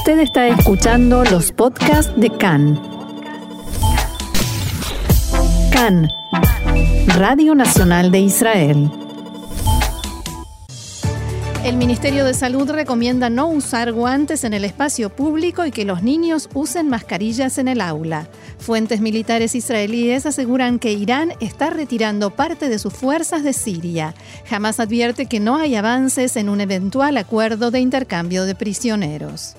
Usted está escuchando los podcasts de CAN. CAN, Radio Nacional de Israel. El Ministerio de Salud recomienda no usar guantes en el espacio público y que los niños usen mascarillas en el aula. Fuentes militares israelíes aseguran que Irán está retirando parte de sus fuerzas de Siria. Jamás advierte que no hay avances en un eventual acuerdo de intercambio de prisioneros.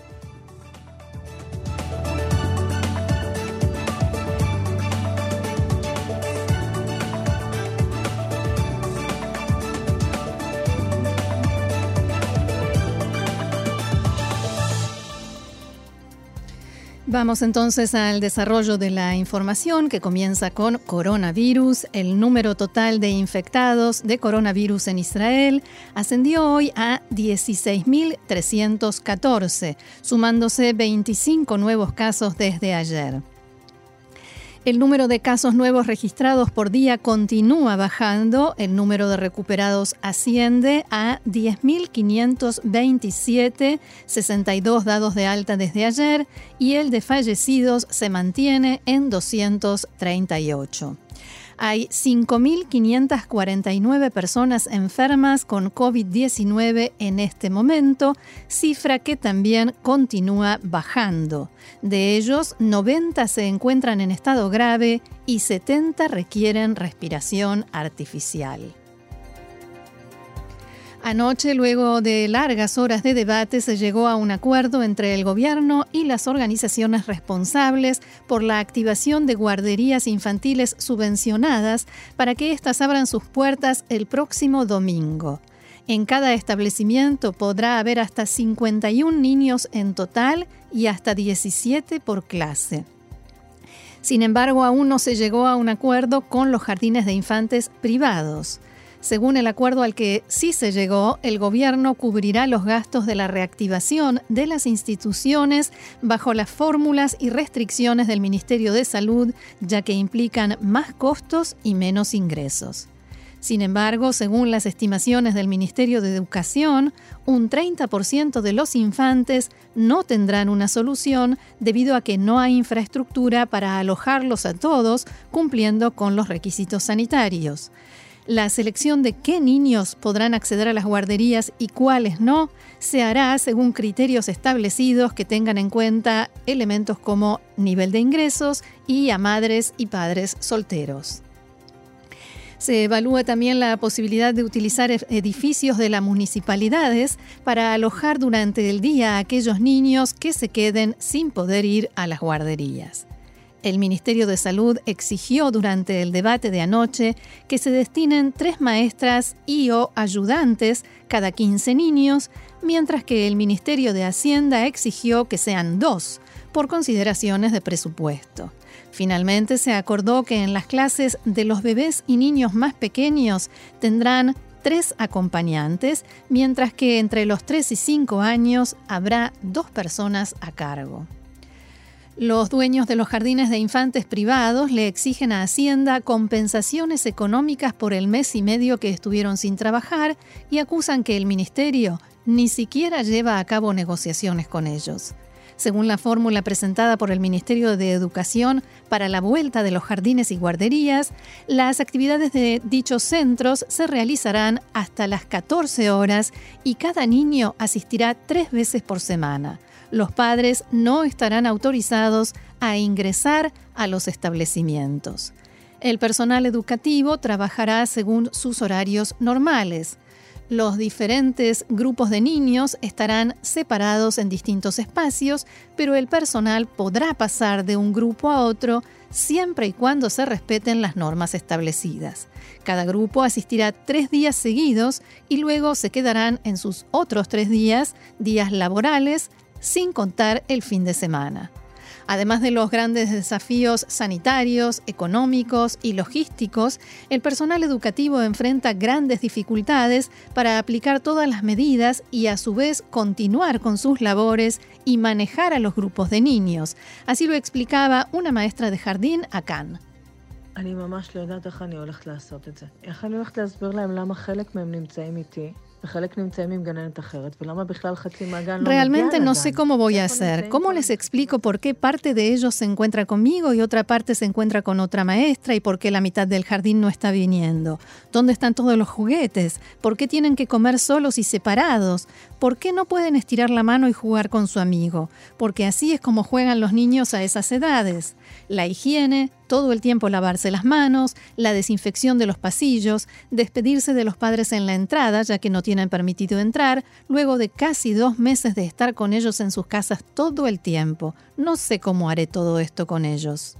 Vamos entonces al desarrollo de la información que comienza con coronavirus. El número total de infectados de coronavirus en Israel ascendió hoy a 16.314, sumándose 25 nuevos casos desde ayer. El número de casos nuevos registrados por día continúa bajando, el número de recuperados asciende a 10.527, 62 dados de alta desde ayer y el de fallecidos se mantiene en 238. Hay 5.549 personas enfermas con COVID-19 en este momento, cifra que también continúa bajando. De ellos, 90 se encuentran en estado grave y 70 requieren respiración artificial. Anoche, luego de largas horas de debate, se llegó a un acuerdo entre el gobierno y las organizaciones responsables por la activación de guarderías infantiles subvencionadas para que éstas abran sus puertas el próximo domingo. En cada establecimiento podrá haber hasta 51 niños en total y hasta 17 por clase. Sin embargo, aún no se llegó a un acuerdo con los jardines de infantes privados. Según el acuerdo al que sí se llegó, el gobierno cubrirá los gastos de la reactivación de las instituciones bajo las fórmulas y restricciones del Ministerio de Salud, ya que implican más costos y menos ingresos. Sin embargo, según las estimaciones del Ministerio de Educación, un 30% de los infantes no tendrán una solución debido a que no hay infraestructura para alojarlos a todos cumpliendo con los requisitos sanitarios. La selección de qué niños podrán acceder a las guarderías y cuáles no se hará según criterios establecidos que tengan en cuenta elementos como nivel de ingresos y a madres y padres solteros. Se evalúa también la posibilidad de utilizar edificios de las municipalidades para alojar durante el día a aquellos niños que se queden sin poder ir a las guarderías. El Ministerio de Salud exigió durante el debate de anoche que se destinen tres maestras y o ayudantes cada 15 niños, mientras que el Ministerio de Hacienda exigió que sean dos, por consideraciones de presupuesto. Finalmente se acordó que en las clases de los bebés y niños más pequeños tendrán tres acompañantes, mientras que entre los 3 y 5 años habrá dos personas a cargo. Los dueños de los jardines de infantes privados le exigen a Hacienda compensaciones económicas por el mes y medio que estuvieron sin trabajar y acusan que el ministerio ni siquiera lleva a cabo negociaciones con ellos. Según la fórmula presentada por el Ministerio de Educación para la vuelta de los jardines y guarderías, las actividades de dichos centros se realizarán hasta las 14 horas y cada niño asistirá tres veces por semana los padres no estarán autorizados a ingresar a los establecimientos. El personal educativo trabajará según sus horarios normales. Los diferentes grupos de niños estarán separados en distintos espacios, pero el personal podrá pasar de un grupo a otro siempre y cuando se respeten las normas establecidas. Cada grupo asistirá tres días seguidos y luego se quedarán en sus otros tres días, días laborales, sin contar el fin de semana. Además de los grandes desafíos sanitarios, económicos y logísticos, el personal educativo enfrenta grandes dificultades para aplicar todas las medidas y a su vez continuar con sus labores y manejar a los grupos de niños. Así lo explicaba una maestra de jardín a Cannes. Realmente no sé cómo voy a hacer. ¿Cómo les explico por qué parte de ellos se encuentra conmigo y otra parte se encuentra con otra maestra y por qué la mitad del jardín no está viniendo? ¿Dónde están todos los juguetes? ¿Por qué tienen que comer solos y separados? ¿Por qué no pueden estirar la mano y jugar con su amigo? Porque así es como juegan los niños a esas edades. La higiene, todo el tiempo lavarse las manos, la desinfección de los pasillos, despedirse de los padres en la entrada, ya que no tienen permitido entrar, luego de casi dos meses de estar con ellos en sus casas todo el tiempo. No sé cómo haré todo esto con ellos.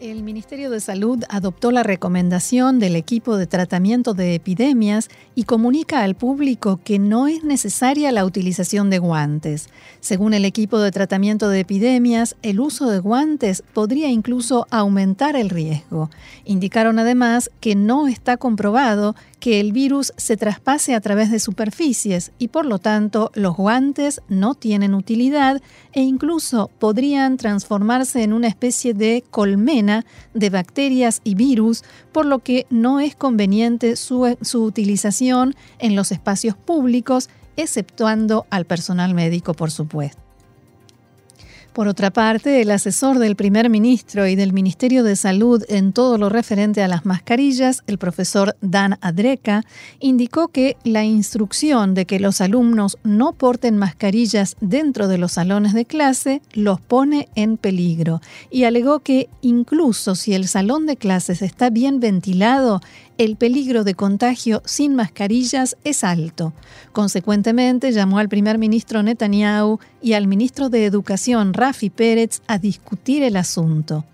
El Ministerio de Salud adoptó la recomendación del equipo de tratamiento de epidemias y comunica al público que no es necesaria la utilización de guantes. Según el equipo de tratamiento de epidemias, el uso de guantes podría incluso aumentar el riesgo. Indicaron además que no está comprobado que el virus se traspase a través de superficies y por lo tanto los guantes no tienen utilidad e incluso podrían transformarse en una especie de colmena de bacterias y virus, por lo que no es conveniente su, su utilización en los espacios públicos, exceptuando al personal médico, por supuesto. Por otra parte, el asesor del primer ministro y del Ministerio de Salud en todo lo referente a las mascarillas, el profesor Dan Adreka, indicó que la instrucción de que los alumnos no porten mascarillas dentro de los salones de clase los pone en peligro y alegó que incluso si el salón de clases está bien ventilado, el peligro de contagio sin mascarillas es alto. Consecuentemente, llamó al primer ministro Netanyahu y al ministro de Educación Rafi Pérez a discutir el asunto.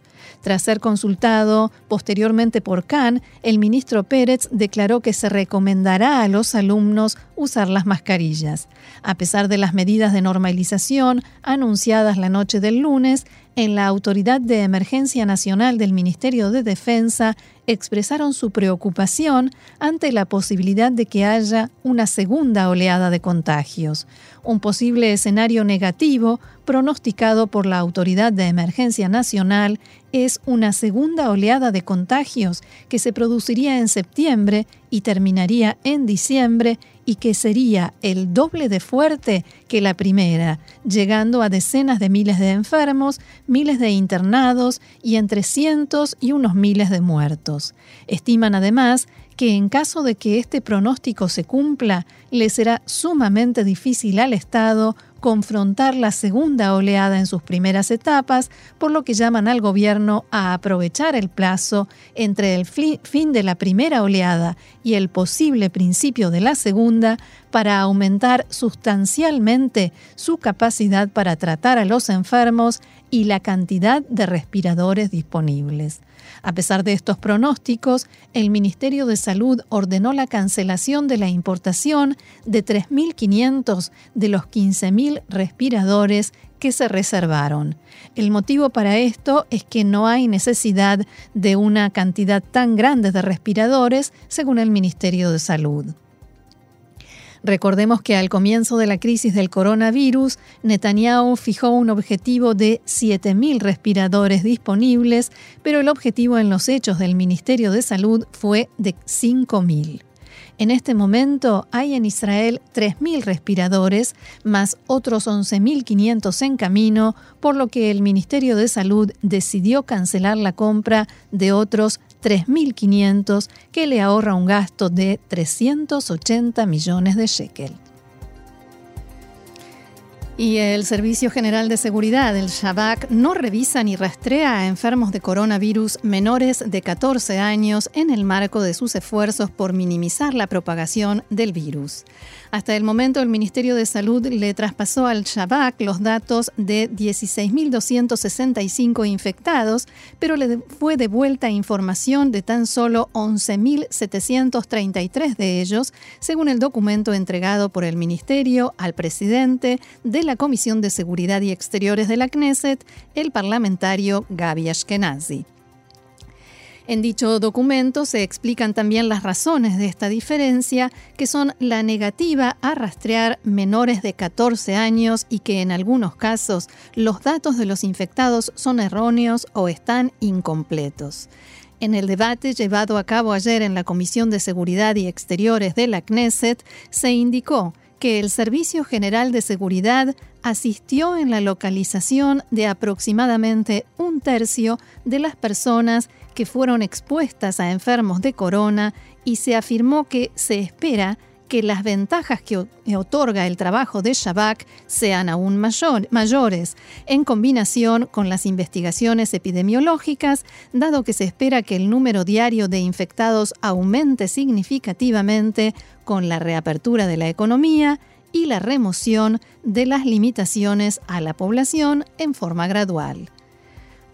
Tras ser consultado posteriormente por Khan, el ministro Pérez declaró que se recomendará a los alumnos usar las mascarillas. A pesar de las medidas de normalización anunciadas la noche del lunes, en la Autoridad de Emergencia Nacional del Ministerio de Defensa expresaron su preocupación ante la posibilidad de que haya una segunda oleada de contagios, un posible escenario negativo pronosticado por la Autoridad de Emergencia Nacional es una segunda oleada de contagios que se produciría en septiembre y terminaría en diciembre y que sería el doble de fuerte que la primera, llegando a decenas de miles de enfermos, miles de internados y entre cientos y unos miles de muertos. Estiman además que en caso de que este pronóstico se cumpla, le será sumamente difícil al Estado confrontar la segunda oleada en sus primeras etapas, por lo que llaman al gobierno a aprovechar el plazo entre el fin de la primera oleada y el posible principio de la segunda para aumentar sustancialmente su capacidad para tratar a los enfermos y la cantidad de respiradores disponibles. A pesar de estos pronósticos, el Ministerio de Salud ordenó la cancelación de la importación de 3.500 de los 15.000 respiradores que se reservaron. El motivo para esto es que no hay necesidad de una cantidad tan grande de respiradores, según el Ministerio de Salud. Recordemos que al comienzo de la crisis del coronavirus, Netanyahu fijó un objetivo de 7.000 respiradores disponibles, pero el objetivo en los hechos del Ministerio de Salud fue de 5.000. En este momento hay en Israel 3.000 respiradores, más otros 11.500 en camino, por lo que el Ministerio de Salud decidió cancelar la compra de otros 3.500 que le ahorra un gasto de 380 millones de shekel. Y el Servicio General de Seguridad, el Shabak, no revisa ni rastrea a enfermos de coronavirus menores de 14 años en el marco de sus esfuerzos por minimizar la propagación del virus. Hasta el momento, el Ministerio de Salud le traspasó al Shabak los datos de 16.265 infectados, pero le fue devuelta información de tan solo 11.733 de ellos, según el documento entregado por el Ministerio al presidente de la Comisión de Seguridad y Exteriores de la Knesset, el parlamentario Gaby Ashkenazi. En dicho documento se explican también las razones de esta diferencia, que son la negativa a rastrear menores de 14 años y que en algunos casos los datos de los infectados son erróneos o están incompletos. En el debate llevado a cabo ayer en la Comisión de Seguridad y Exteriores de la Knesset, se indicó que el Servicio General de Seguridad asistió en la localización de aproximadamente un tercio de las personas que fueron expuestas a enfermos de corona y se afirmó que se espera que las ventajas que otorga el trabajo de Shabak sean aún mayores, en combinación con las investigaciones epidemiológicas, dado que se espera que el número diario de infectados aumente significativamente con la reapertura de la economía y la remoción de las limitaciones a la población en forma gradual.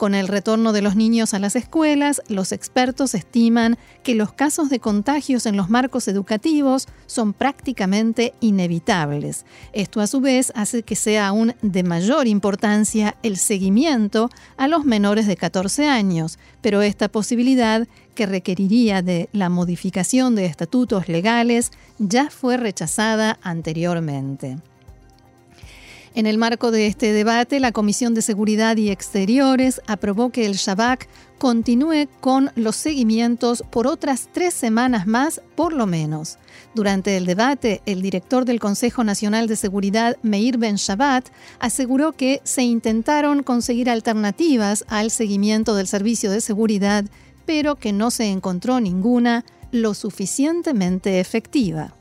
Con el retorno de los niños a las escuelas, los expertos estiman que los casos de contagios en los marcos educativos son prácticamente inevitables. Esto a su vez hace que sea aún de mayor importancia el seguimiento a los menores de 14 años, pero esta posibilidad que requeriría de la modificación de estatutos legales ya fue rechazada anteriormente. En el marco de este debate, la Comisión de Seguridad y Exteriores aprobó que el Shabak continúe con los seguimientos por otras tres semanas más, por lo menos. Durante el debate, el director del Consejo Nacional de Seguridad, Meir Ben Shabbat, aseguró que se intentaron conseguir alternativas al seguimiento del servicio de seguridad, pero que no se encontró ninguna lo suficientemente efectiva.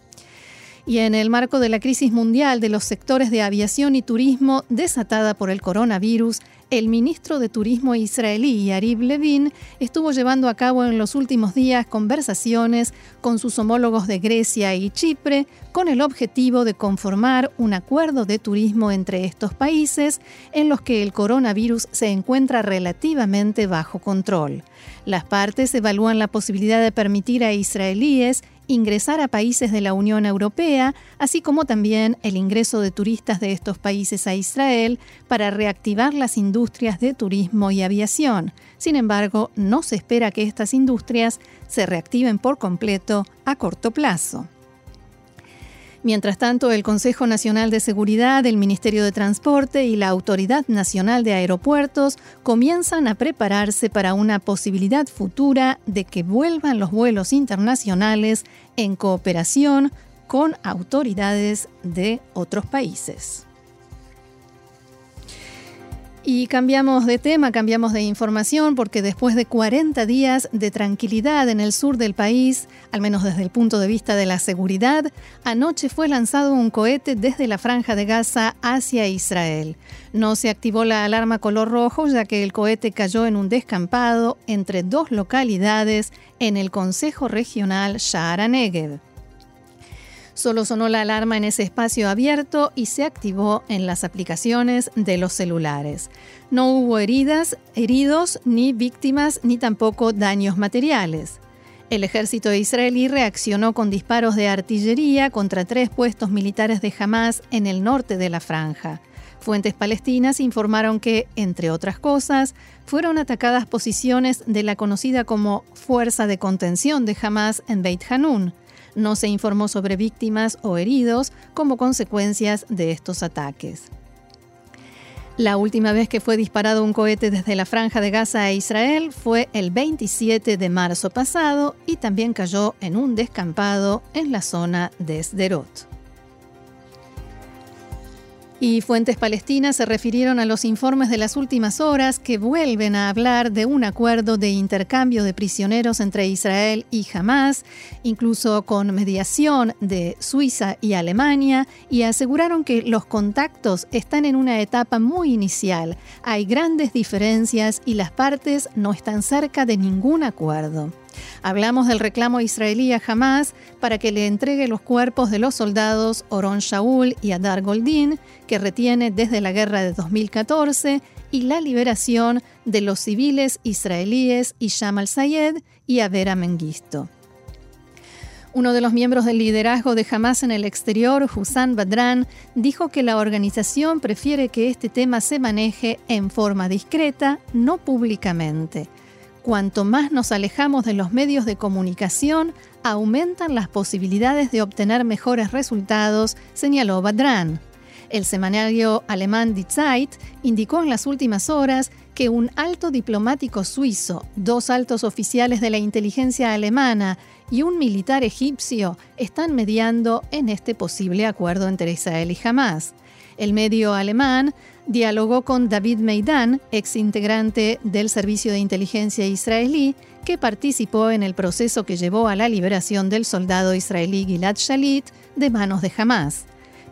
Y en el marco de la crisis mundial de los sectores de aviación y turismo desatada por el coronavirus, el ministro de Turismo israelí, Yarib Levin, estuvo llevando a cabo en los últimos días conversaciones con sus homólogos de Grecia y Chipre con el objetivo de conformar un acuerdo de turismo entre estos países en los que el coronavirus se encuentra relativamente bajo control. Las partes evalúan la posibilidad de permitir a israelíes ingresar a países de la Unión Europea, así como también el ingreso de turistas de estos países a Israel para reactivar las industrias de turismo y aviación. Sin embargo, no se espera que estas industrias se reactiven por completo a corto plazo. Mientras tanto, el Consejo Nacional de Seguridad, el Ministerio de Transporte y la Autoridad Nacional de Aeropuertos comienzan a prepararse para una posibilidad futura de que vuelvan los vuelos internacionales en cooperación con autoridades de otros países. Y cambiamos de tema, cambiamos de información, porque después de 40 días de tranquilidad en el sur del país, al menos desde el punto de vista de la seguridad, anoche fue lanzado un cohete desde la franja de Gaza hacia Israel. No se activó la alarma color rojo, ya que el cohete cayó en un descampado entre dos localidades en el Consejo Regional Sha'ara Negev. Solo sonó la alarma en ese espacio abierto y se activó en las aplicaciones de los celulares. No hubo heridas, heridos, ni víctimas, ni tampoco daños materiales. El ejército israelí reaccionó con disparos de artillería contra tres puestos militares de Hamas en el norte de la franja. Fuentes palestinas informaron que, entre otras cosas, fueron atacadas posiciones de la conocida como Fuerza de Contención de Hamas en Beit Hanun. No se informó sobre víctimas o heridos como consecuencias de estos ataques. La última vez que fue disparado un cohete desde la franja de Gaza a Israel fue el 27 de marzo pasado y también cayó en un descampado en la zona de Sderot. Y fuentes palestinas se refirieron a los informes de las últimas horas que vuelven a hablar de un acuerdo de intercambio de prisioneros entre Israel y Hamas, incluso con mediación de Suiza y Alemania, y aseguraron que los contactos están en una etapa muy inicial. Hay grandes diferencias y las partes no están cerca de ningún acuerdo. Hablamos del reclamo israelí a Hamas para que le entregue los cuerpos de los soldados Oron Shaul y Adar Goldin, que retiene desde la guerra de 2014, y la liberación de los civiles israelíes Isham al-Sayed y Avera Mengisto. Uno de los miembros del liderazgo de Hamas en el exterior, Hussan Badran, dijo que la organización prefiere que este tema se maneje en forma discreta, no públicamente. Cuanto más nos alejamos de los medios de comunicación, aumentan las posibilidades de obtener mejores resultados, señaló Badran. El semanario alemán Die Zeit indicó en las últimas horas que un alto diplomático suizo, dos altos oficiales de la inteligencia alemana y un militar egipcio están mediando en este posible acuerdo entre Israel y Hamas. El medio alemán dialogó con David Meidan, ex integrante del Servicio de Inteligencia israelí, que participó en el proceso que llevó a la liberación del soldado israelí Gilad Shalit de manos de Hamas.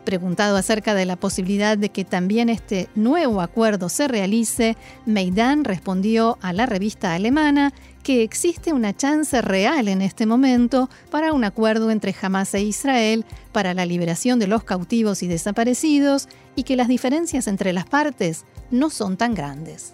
Preguntado acerca de la posibilidad de que también este nuevo acuerdo se realice, Meidan respondió a la revista alemana que existe una chance real en este momento para un acuerdo entre Hamas e Israel para la liberación de los cautivos y desaparecidos y que las diferencias entre las partes no son tan grandes.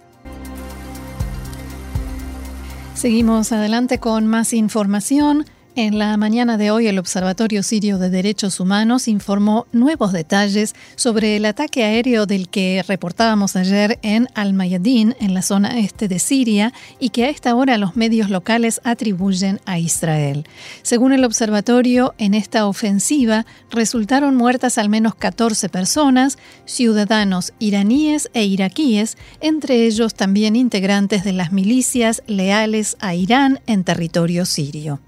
Seguimos adelante con más información. En la mañana de hoy, el Observatorio Sirio de Derechos Humanos informó nuevos detalles sobre el ataque aéreo del que reportábamos ayer en Al-Mayadin, en la zona este de Siria, y que a esta hora los medios locales atribuyen a Israel. Según el observatorio, en esta ofensiva resultaron muertas al menos 14 personas, ciudadanos iraníes e iraquíes, entre ellos también integrantes de las milicias leales a Irán en territorio sirio.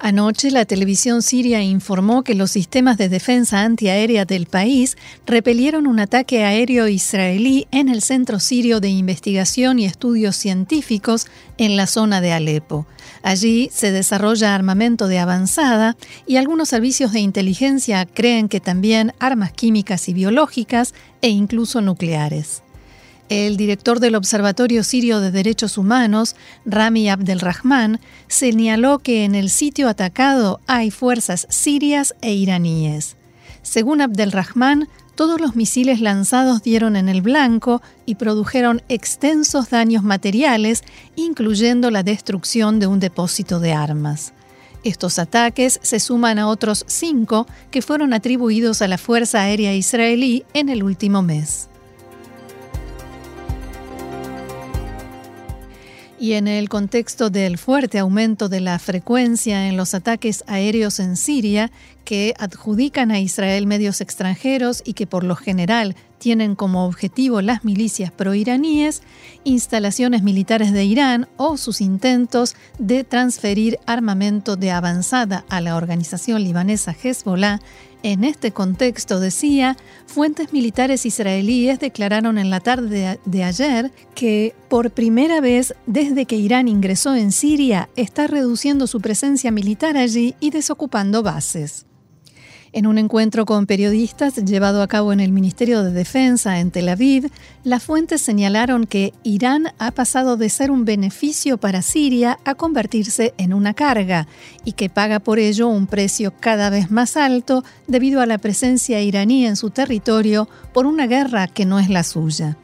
Anoche la televisión siria informó que los sistemas de defensa antiaérea del país repelieron un ataque aéreo israelí en el Centro Sirio de Investigación y Estudios Científicos en la zona de Alepo. Allí se desarrolla armamento de avanzada y algunos servicios de inteligencia creen que también armas químicas y biológicas e incluso nucleares. El director del Observatorio Sirio de Derechos Humanos, Rami Abdelrahman, señaló que en el sitio atacado hay fuerzas sirias e iraníes. Según Abdelrahman, todos los misiles lanzados dieron en el blanco y produjeron extensos daños materiales, incluyendo la destrucción de un depósito de armas. Estos ataques se suman a otros cinco que fueron atribuidos a la Fuerza Aérea Israelí en el último mes. Y en el contexto del fuerte aumento de la frecuencia en los ataques aéreos en Siria, que adjudican a Israel medios extranjeros y que por lo general tienen como objetivo las milicias proiraníes, instalaciones militares de Irán o sus intentos de transferir armamento de avanzada a la organización libanesa Hezbollah en este contexto, decía, fuentes militares israelíes declararon en la tarde de, ayer que por primera vez desde que Irán ingresó en Siria está reduciendo su presencia militar allí y desocupando bases. En un encuentro con periodistas llevado a cabo en el Ministerio de Defensa en Tel Aviv, las fuentes señalaron que Irán ha pasado de ser un beneficio para Siria a convertirse en una carga y que paga por ello un precio cada vez más alto debido a la presencia iraní en su territorio por una guerra que no es la suya.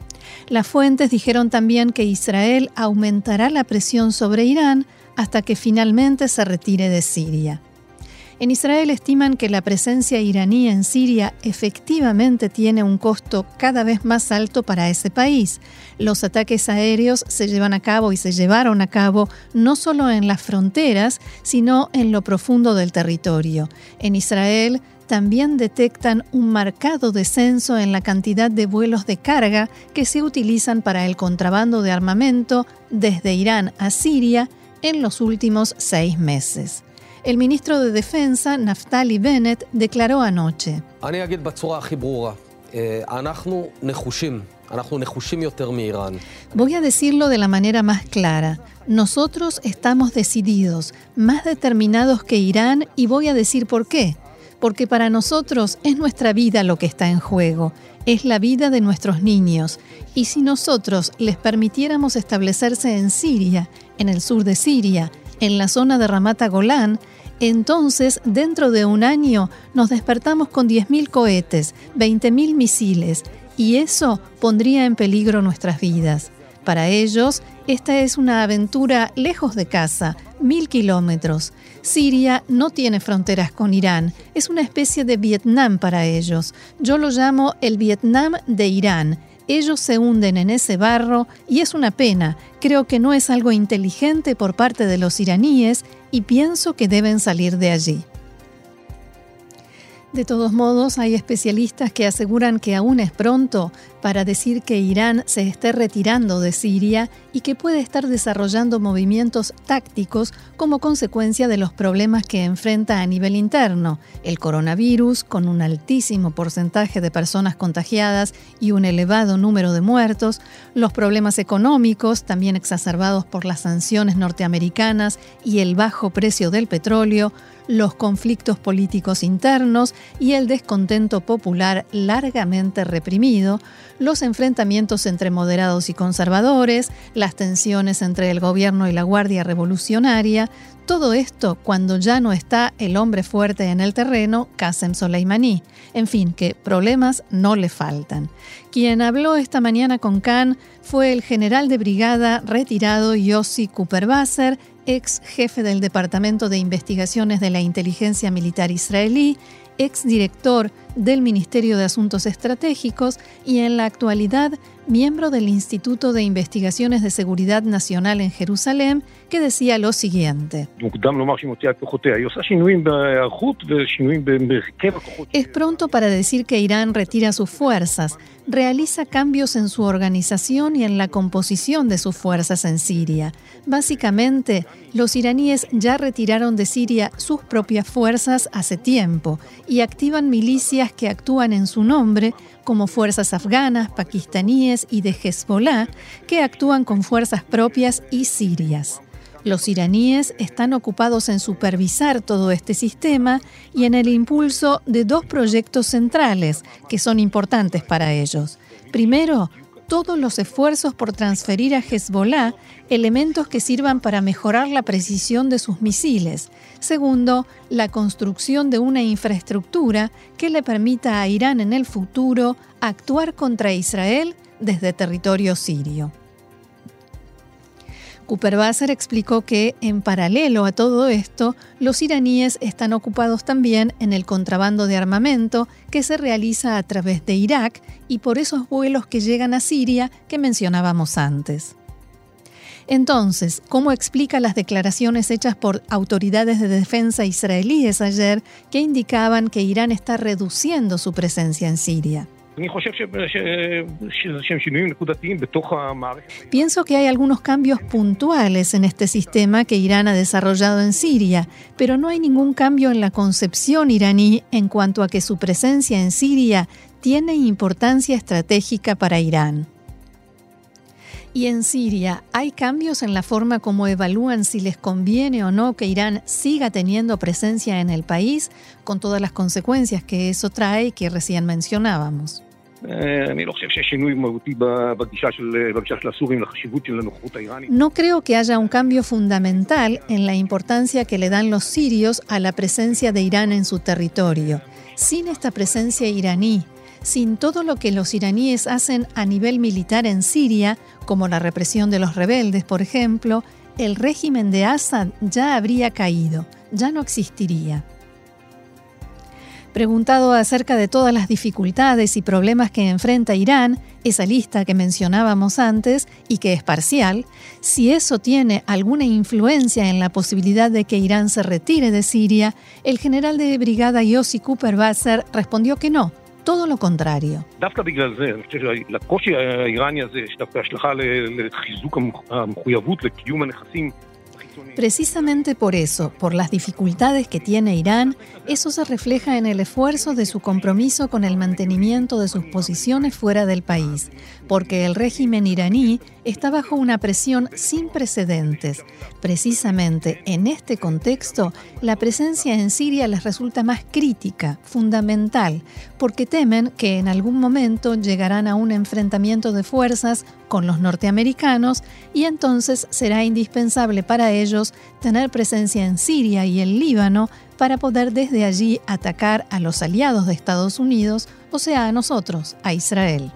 Las fuentes dijeron también que Israel aumentará la presión sobre Irán hasta que finalmente se retire de Siria. En Israel estiman que la presencia iraní en Siria efectivamente tiene un costo cada vez más alto para ese país. Los ataques aéreos se llevan a cabo y se llevaron a cabo no solo en las fronteras, sino en lo profundo del territorio. En Israel, también detectan un marcado descenso en la cantidad de vuelos de carga que se utilizan para el contrabando de armamento desde Irán a Siria en los últimos seis meses. El ministro de Defensa, Naftali Bennett, declaró anoche. Voy a decirlo de la manera más clara. Nosotros estamos decididos, más determinados que Irán, y voy a decir por qué. Porque para nosotros es nuestra vida lo que está en juego, es la vida de nuestros niños. Y si nosotros les permitiéramos establecerse en Siria, en el sur de Siria, en la zona de Ramata Golán, entonces, dentro de un año, nos despertamos con 10.000 cohetes, 20.000 misiles, y eso pondría en peligro nuestras vidas. Para ellos, esta es una aventura lejos de casa, mil kilómetros. Siria no tiene fronteras con Irán, es una especie de Vietnam para ellos. Yo lo llamo el Vietnam de Irán ellos se hunden en ese barro y es una pena. Creo que no es algo inteligente por parte de los iraníes y pienso que deben salir de allí. De todos modos, hay especialistas que aseguran que aún es pronto para decir que Irán se esté retirando de Siria y que puede estar desarrollando movimientos tácticos como consecuencia de los problemas que enfrenta a nivel interno, el coronavirus con un altísimo porcentaje de personas contagiadas y un elevado número de muertos, los problemas económicos también exacerbados por las sanciones norteamericanas y el bajo precio del petróleo, los conflictos políticos internos y el descontento popular largamente reprimido, los enfrentamientos entre moderados y conservadores, las tensiones entre el gobierno y la Guardia Revolucionaria, todo esto cuando ya no está el hombre fuerte en el terreno, Qasem Soleimani. En fin, que problemas no le faltan. Quien habló esta mañana con Khan fue el general de brigada retirado Yossi Cooper-Basser, ex jefe del Departamento de Investigaciones de la Inteligencia Militar Israelí, ex director del Ministerio de Asuntos Estratégicos y en la actualidad miembro del Instituto de Investigaciones de Seguridad Nacional en Jerusalén, que decía lo siguiente. Es pronto para decir que Irán retira sus fuerzas, realiza cambios en su organización y en la composición de sus fuerzas en Siria. Básicamente, los iraníes ya retiraron de Siria sus propias fuerzas hace tiempo y activan milicias que actúan en su nombre como fuerzas afganas, pakistaníes y de Hezbollah, que actúan con fuerzas propias y sirias. Los iraníes están ocupados en supervisar todo este sistema y en el impulso de dos proyectos centrales que son importantes para ellos. Primero, todos los esfuerzos por transferir a Hezbollah elementos que sirvan para mejorar la precisión de sus misiles. Segundo, la construcción de una infraestructura que le permita a Irán en el futuro actuar contra Israel desde territorio sirio. Cooper Basser explicó que, en paralelo a todo esto, los iraníes están ocupados también en el contrabando de armamento que se realiza a través de Irak y por esos vuelos que llegan a Siria que mencionábamos antes. Entonces, ¿cómo explica las declaraciones hechas por autoridades de defensa israelíes ayer que indicaban que Irán está reduciendo su presencia en Siria? Pienso que hay algunos cambios puntuales en este sistema que Irán ha desarrollado en Siria, pero no hay ningún cambio en la concepción iraní en cuanto a que su presencia en Siria tiene importancia estratégica para Irán. Y en Siria, ¿hay cambios en la forma como evalúan si les conviene o no que Irán siga teniendo presencia en el país, con todas las consecuencias que eso trae y que recién mencionábamos? No creo que haya un cambio fundamental en la importancia que le dan los sirios a la presencia de Irán en su territorio. Sin esta presencia iraní, sin todo lo que los iraníes hacen a nivel militar en Siria, como la represión de los rebeldes, por ejemplo, el régimen de Assad ya habría caído, ya no existiría. Preguntado acerca de todas las dificultades y problemas que enfrenta Irán, esa lista que mencionábamos antes y que es parcial, si eso tiene alguna influencia en la posibilidad de que Irán se retire de Siria, el general de brigada Yossi Cooper Basser respondió que no, todo lo contrario. Precisamente por eso, por las dificultades que tiene Irán, eso se refleja en el esfuerzo de su compromiso con el mantenimiento de sus posiciones fuera del país, porque el régimen iraní está bajo una presión sin precedentes. Precisamente en este contexto, la presencia en Siria les resulta más crítica, fundamental, porque temen que en algún momento llegarán a un enfrentamiento de fuerzas con los norteamericanos y entonces será indispensable para ellos tener presencia en Siria y el Líbano para poder desde allí atacar a los aliados de Estados Unidos, o sea, a nosotros, a Israel.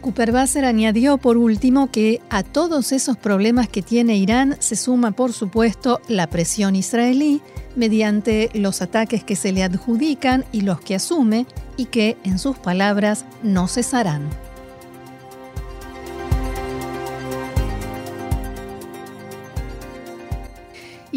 Cooper Basser añadió por último que a todos esos problemas que tiene Irán se suma por supuesto la presión israelí mediante los ataques que se le adjudican y los que asume y que, en sus palabras, no cesarán.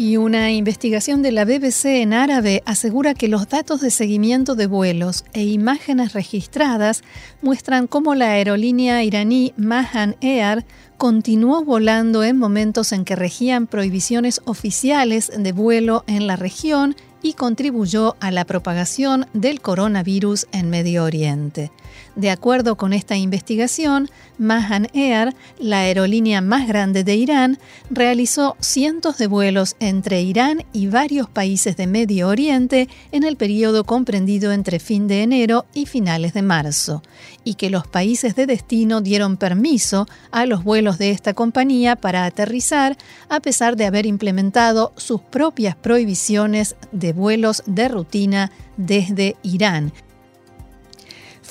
Y una investigación de la BBC en árabe asegura que los datos de seguimiento de vuelos e imágenes registradas muestran cómo la aerolínea iraní Mahan Air continuó volando en momentos en que regían prohibiciones oficiales de vuelo en la región y contribuyó a la propagación del coronavirus en Medio Oriente. De acuerdo con esta investigación, Mahan Air, la aerolínea más grande de Irán, realizó cientos de vuelos entre Irán y varios países de Medio Oriente en el periodo comprendido entre fin de enero y finales de marzo, y que los países de destino dieron permiso a los vuelos de esta compañía para aterrizar, a pesar de haber implementado sus propias prohibiciones de vuelos de rutina desde Irán,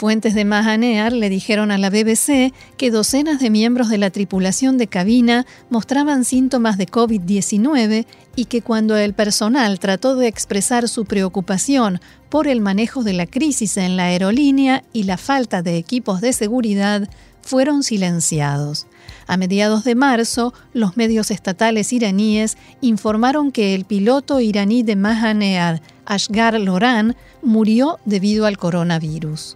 Fuentes de Mahanear le dijeron a la BBC que docenas de miembros de la tripulación de cabina mostraban síntomas de COVID-19 y que cuando el personal trató de expresar su preocupación por el manejo de la crisis en la aerolínea y la falta de equipos de seguridad, fueron silenciados. A mediados de marzo, los medios estatales iraníes informaron que el piloto iraní de Mahanear, Ashgar Loran, murió debido al coronavirus.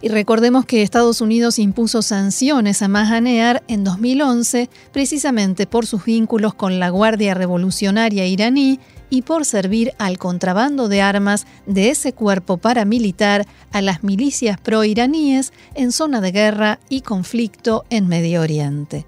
Y recordemos que Estados Unidos impuso sanciones a Mahanear en 2011 precisamente por sus vínculos con la Guardia Revolucionaria iraní y por servir al contrabando de armas de ese cuerpo paramilitar a las milicias pro-iraníes en zona de guerra y conflicto en Medio Oriente.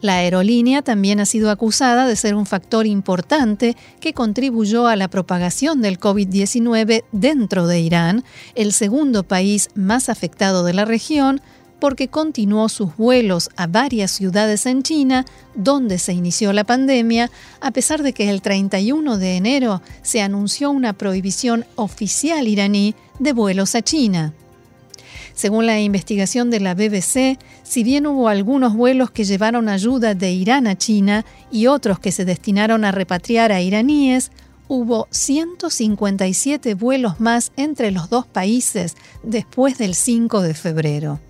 La aerolínea también ha sido acusada de ser un factor importante que contribuyó a la propagación del COVID-19 dentro de Irán, el segundo país más afectado de la región, porque continuó sus vuelos a varias ciudades en China, donde se inició la pandemia, a pesar de que el 31 de enero se anunció una prohibición oficial iraní de vuelos a China. Según la investigación de la BBC, si bien hubo algunos vuelos que llevaron ayuda de Irán a China y otros que se destinaron a repatriar a iraníes, hubo 157 vuelos más entre los dos países después del 5 de febrero.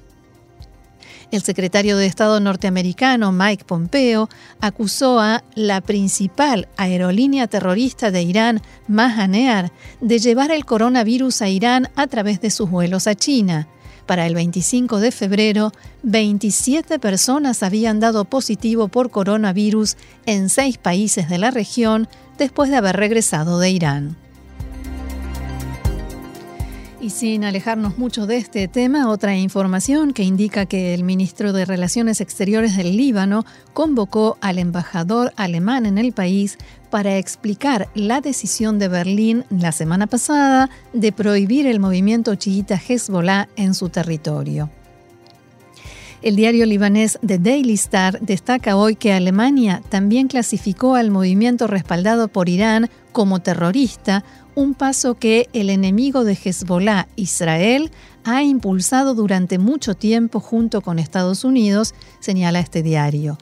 El secretario de Estado norteamericano Mike Pompeo acusó a la principal aerolínea terrorista de Irán, Mahan Air, de llevar el coronavirus a Irán a través de sus vuelos a China. Para el 25 de febrero, 27 personas habían dado positivo por coronavirus en seis países de la región después de haber regresado de Irán. Y sin alejarnos mucho de este tema, otra información que indica que el ministro de Relaciones Exteriores del Líbano convocó al embajador alemán en el país para explicar la decisión de Berlín la semana pasada de prohibir el movimiento chiita Hezbollah en su territorio. El diario libanés The Daily Star destaca hoy que Alemania también clasificó al movimiento respaldado por Irán como terrorista, un paso que el enemigo de Hezbollah, Israel, ha impulsado durante mucho tiempo junto con Estados Unidos, señala este diario.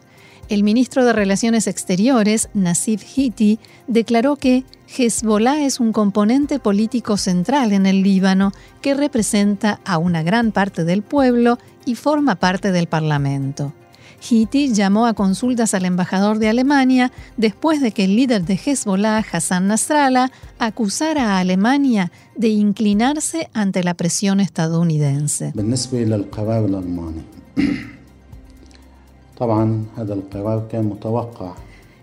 El ministro de Relaciones Exteriores, Nasif Hiti, declaró que Hezbollah es un componente político central en el Líbano que representa a una gran parte del pueblo y forma parte del Parlamento. Hiti llamó a consultas al embajador de Alemania después de que el líder de Hezbollah, Hassan Nasrallah, acusara a Alemania de inclinarse ante la presión estadounidense.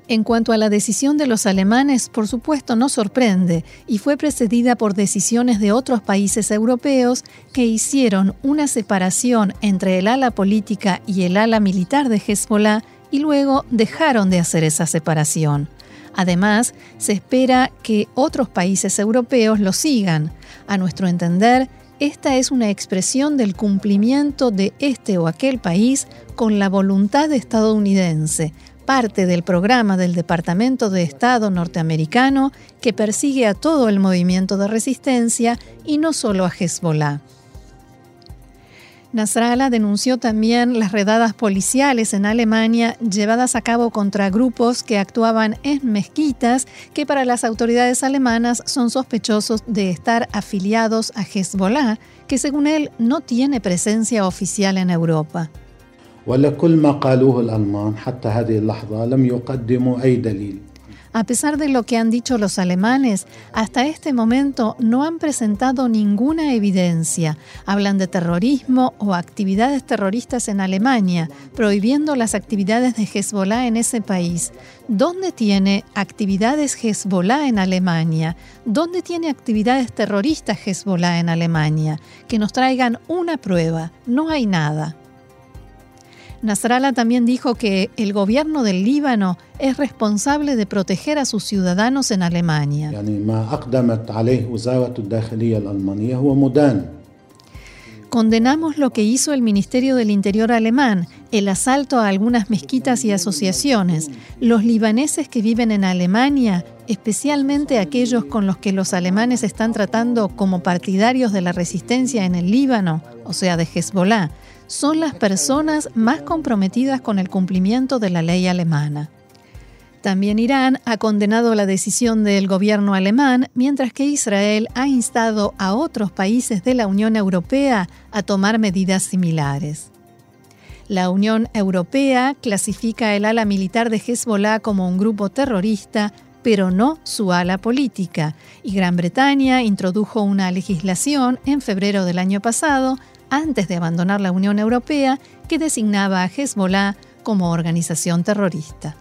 En cuanto a la decisión de los alemanes, por supuesto no sorprende y fue precedida por decisiones de otros países europeos que hicieron una separación entre el ala política y el ala militar de Hezbollah y luego dejaron de hacer esa separación. Además, se espera que otros países europeos lo sigan. A nuestro entender, esta es una expresión del cumplimiento de este o aquel país con la voluntad estadounidense, parte del programa del Departamento de Estado norteamericano que persigue a todo el movimiento de resistencia y no solo a Hezbollah. Nasrallah denunció también las redadas policiales en Alemania llevadas a cabo contra grupos que actuaban en mezquitas que para las autoridades alemanas son sospechosos de estar afiliados a Hezbollah, que según él no tiene presencia oficial en Europa. A pesar de lo que han dicho los alemanes, hasta este momento no han presentado ninguna evidencia. Hablan de terrorismo o actividades terroristas en Alemania, prohibiendo las actividades de Hezbollah en ese país. ¿Dónde tiene actividades Hezbollah en Alemania? ¿Dónde tiene actividades terroristas Hezbollah en Alemania? Que nos traigan una prueba. No hay nada. Nasrallah también dijo que el gobierno del Líbano es responsable de proteger a sus ciudadanos en Alemania. Condenamos lo que hizo el Ministerio del Interior alemán, el asalto a algunas mezquitas y asociaciones. Los libaneses que viven en Alemania, especialmente aquellos con los que los alemanes están tratando como partidarios de la resistencia en el Líbano, o sea, de Hezbollah, son las personas más comprometidas con el cumplimiento de la ley alemana. También Irán ha condenado la decisión del gobierno alemán, mientras que Israel ha instado a otros países de la Unión Europea a tomar medidas similares. La Unión Europea clasifica el ala militar de Hezbollah como un grupo terrorista, pero no su ala política, y Gran Bretaña introdujo una legislación en febrero del año pasado, antes de abandonar la Unión Europea, que designaba a Hezbollah como organización terrorista.